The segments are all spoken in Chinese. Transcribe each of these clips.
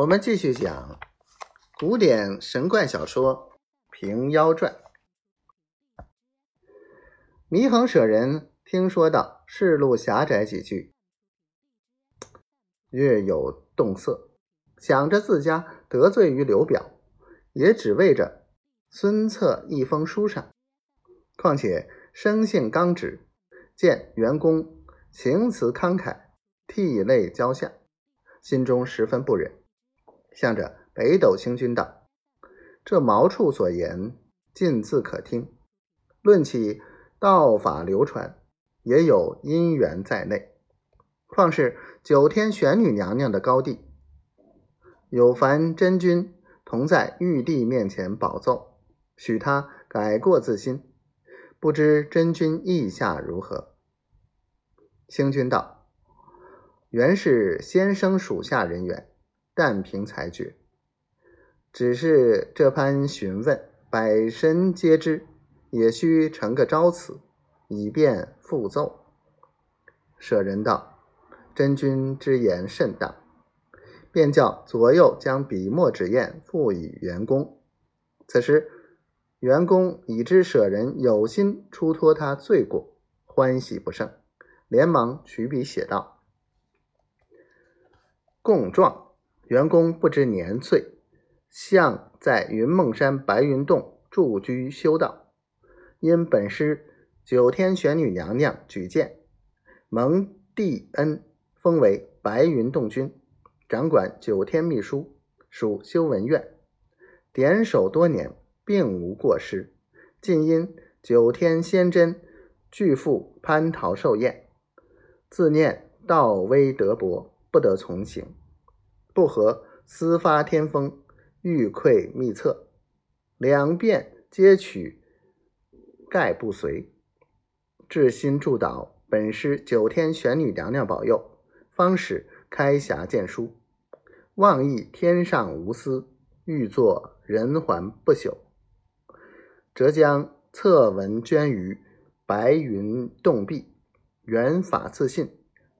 我们继续讲古典神怪小说《平妖传》。祢衡舍人听说到世路狭窄几句，略有动色，想着自家得罪于刘表，也只为着孙策一封书上。况且生性刚直，见袁公情辞慷慨，涕泪交下，心中十分不忍。向着北斗星君道：“这毛处所言，尽自可听。论起道法流传，也有因缘在内。况是九天玄女娘娘的高地，有凡真君同在玉帝面前保奏，许他改过自新。不知真君意下如何？”星君道：“原是先生属下人员。”但凭裁决，只是这番询问，百神皆知，也需成个招词，以便复奏。舍人道：“真君之言甚当，便叫左右将笔墨纸砚付与员工。此时，员工已知舍人有心出脱他罪过，欢喜不胜，连忙取笔写道：“供状。”员工不知年岁，向在云梦山白云洞住居修道。因本师九天玄女娘娘举荐，蒙帝恩封为白云洞君，掌管九天秘书，属修文院，点首多年，并无过失。近因九天仙真拒赴蟠桃寿宴，自念道威德薄，不得从行。不合私发天风，欲窥秘策，两遍皆取，盖不随。至心祝祷本师九天玄女娘娘保佑，方使开匣见书。望意天上无私，欲作人寰不朽。则将策文捐于白云洞壁，缘法自信，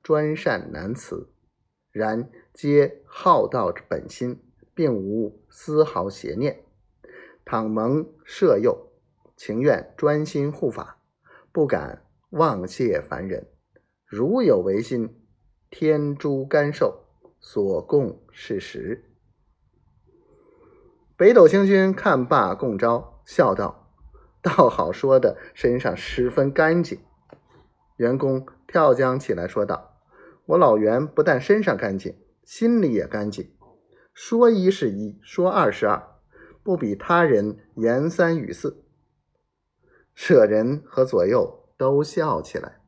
专善难辞。然。皆好道之本心，并无丝毫邪念。倘蒙摄佑，情愿专心护法，不敢妄谢凡人。如有违心，天诛甘受，所供是实。北斗星君看罢供招，笑道：“倒好说的，身上十分干净。”员工跳将起来说道：“我老袁不但身上干净。”心里也干净，说一是一，说二是二，不比他人言三语四。舍人和左右都笑起来。